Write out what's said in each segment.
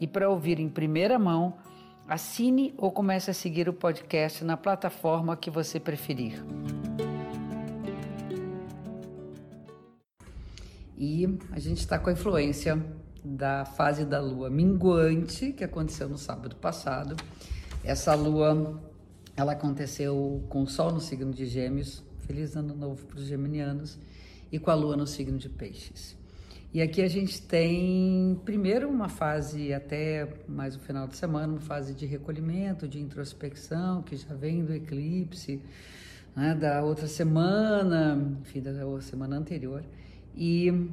e para ouvir em primeira mão, assine ou comece a seguir o podcast na plataforma que você preferir. E a gente está com a influência da fase da lua minguante que aconteceu no sábado passado. Essa lua ela aconteceu com o sol no signo de Gêmeos. Feliz ano novo para os geminianos e com a lua no signo de Peixes. E aqui a gente tem, primeiro, uma fase até mais o final de semana, uma fase de recolhimento, de introspecção, que já vem do eclipse, né, da outra semana, enfim, da semana anterior, e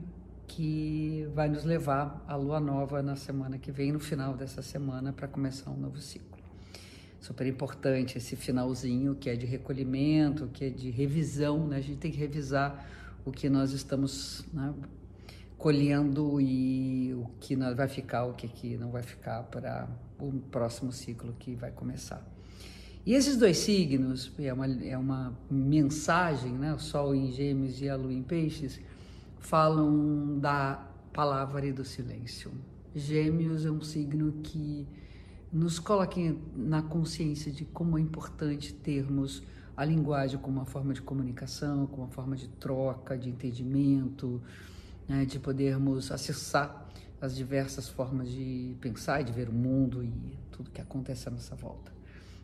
que vai nos levar à lua nova na semana que vem, no final dessa semana, para começar um novo ciclo. Super importante esse finalzinho que é de recolhimento, que é de revisão, né? A gente tem que revisar o que nós estamos né, colhendo e o que vai ficar, o que, que não vai ficar para o próximo ciclo que vai começar. E esses dois signos, é uma, é uma mensagem, né? o Sol em Gêmeos e a Lua em Peixes, falam da palavra e do silêncio. Gêmeos é um signo que nos coloca na consciência de como é importante termos a linguagem como uma forma de comunicação, como uma forma de troca, de entendimento, né, de podermos acessar as diversas formas de pensar e de ver o mundo e tudo que acontece à nossa volta.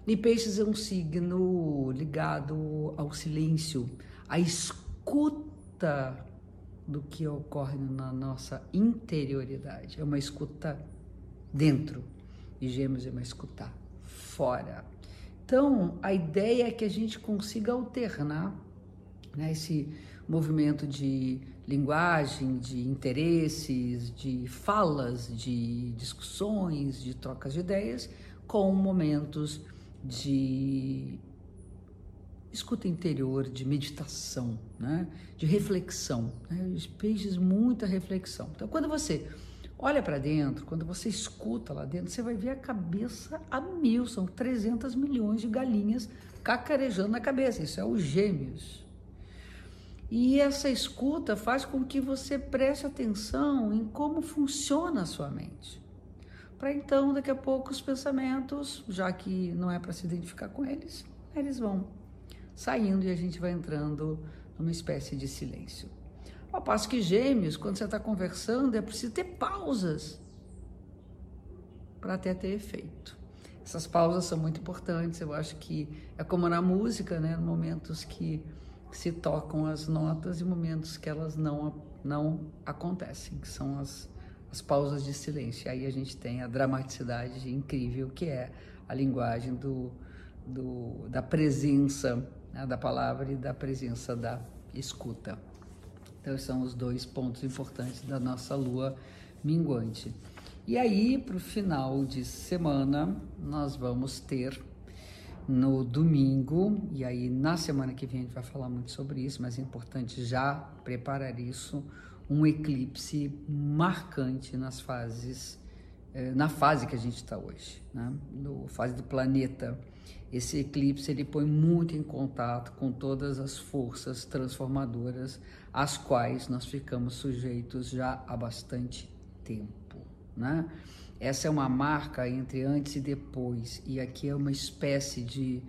E Peixes é um signo ligado ao silêncio, à escuta do que ocorre na nossa interioridade. É uma escuta dentro e Gêmeos é uma escuta fora. Então, a ideia é que a gente consiga alternar né, esse movimento de linguagem, de interesses, de falas, de discussões, de trocas de ideias, com momentos de escuta interior, de meditação, né? de reflexão. Né? Os peixes, muita reflexão. Então, quando você olha para dentro, quando você escuta lá dentro, você vai ver a cabeça a mil, são 300 milhões de galinhas cacarejando na cabeça. Isso é os gêmeos. E essa escuta faz com que você preste atenção em como funciona a sua mente. Para então, daqui a pouco, os pensamentos, já que não é para se identificar com eles, eles vão saindo e a gente vai entrando numa espécie de silêncio. Ao passo que gêmeos, quando você está conversando, é preciso ter pausas para até ter efeito. Essas pausas são muito importantes, eu acho que é como na música, né? Momentos que se tocam as notas e momentos que elas não, não acontecem, que são as, as pausas de silêncio. E aí a gente tem a dramaticidade incrível que é a linguagem do, do, da presença né, da palavra e da presença da escuta. Então, são os dois pontos importantes da nossa lua minguante. E aí, para o final de semana, nós vamos ter no domingo, e aí na semana que vem a gente vai falar muito sobre isso, mas é importante já preparar isso, um eclipse marcante nas fases, eh, na fase que a gente está hoje, né? fase do planeta. Esse eclipse ele põe muito em contato com todas as forças transformadoras às quais nós ficamos sujeitos já há bastante tempo, né? Essa é uma marca entre antes e depois, e aqui é uma espécie de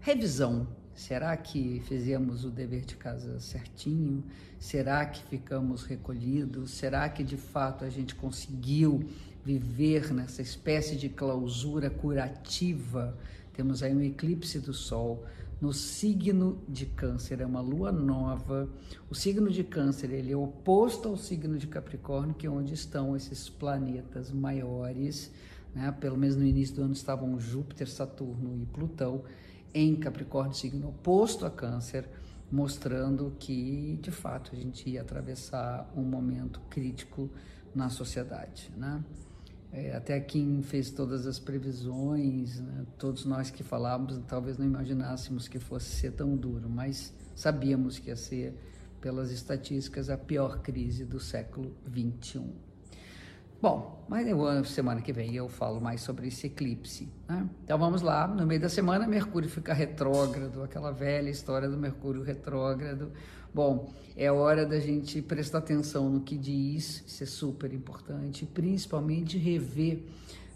revisão. Será que fizemos o dever de casa certinho? Será que ficamos recolhidos? Será que de fato a gente conseguiu viver nessa espécie de clausura curativa? Temos aí um eclipse do Sol no signo de câncer, é uma lua nova. O signo de câncer ele é oposto ao signo de Capricórnio, que é onde estão esses planetas maiores, né? pelo menos no início do ano estavam Júpiter, Saturno e Plutão em Capricórnio, signo oposto a câncer, mostrando que de fato a gente ia atravessar um momento crítico na sociedade. Né? É, até quem fez todas as previsões, né? todos nós que falávamos, talvez não imaginássemos que fosse ser tão duro, mas sabíamos que ia ser, pelas estatísticas, a pior crise do século 21. Bom, mas eu, semana que vem eu falo mais sobre esse eclipse. Né? Então vamos lá, no meio da semana Mercúrio fica retrógrado, aquela velha história do Mercúrio retrógrado. Bom, é hora da gente prestar atenção no que diz, isso é super importante, principalmente rever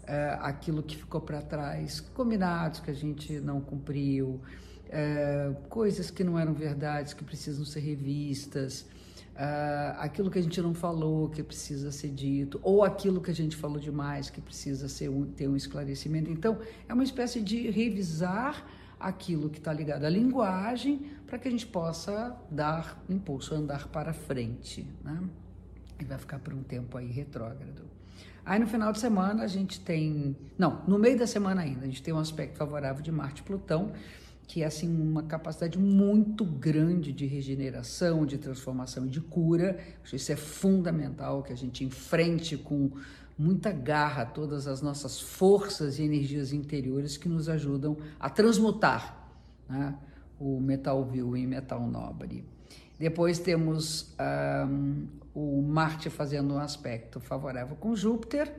uh, aquilo que ficou para trás, combinados que a gente não cumpriu, uh, coisas que não eram verdades, que precisam ser revistas. Uh, aquilo que a gente não falou que precisa ser dito, ou aquilo que a gente falou demais que precisa ser um, ter um esclarecimento. Então, é uma espécie de revisar aquilo que está ligado à linguagem para que a gente possa dar impulso, andar para frente. Né? E vai ficar por um tempo aí retrógrado. Aí no final de semana a gente tem. Não, no meio da semana ainda, a gente tem um aspecto favorável de Marte e Plutão, que é assim uma capacidade muito grande de regeneração, de transformação e de cura. Isso é fundamental que a gente enfrente com muita garra todas as nossas forças e energias interiores que nos ajudam a transmutar né, o metal vil em metal nobre. Depois temos um, o Marte fazendo um aspecto favorável com Júpiter,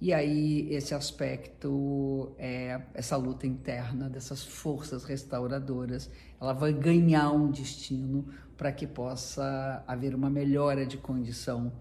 e aí esse aspecto, é, essa luta interna dessas forças restauradoras, ela vai ganhar um destino para que possa haver uma melhora de condição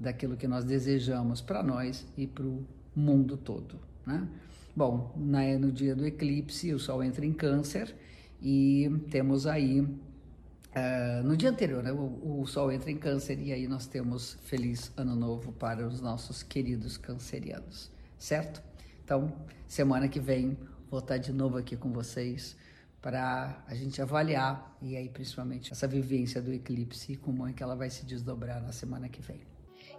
daquilo que nós desejamos para nós e para o mundo todo. Né? Bom, na, no dia do eclipse, o Sol entra em Câncer e temos aí, uh, no dia anterior, né, o, o, Sol entra em Câncer e aí nós temos Feliz Ano Novo para os nossos queridos cancerianos, certo? Então, semana que vem, vou estar de novo aqui com vocês para a gente avaliar e aí principalmente essa vivência do eclipse e como é que ela vai se desdobrar na semana que vem.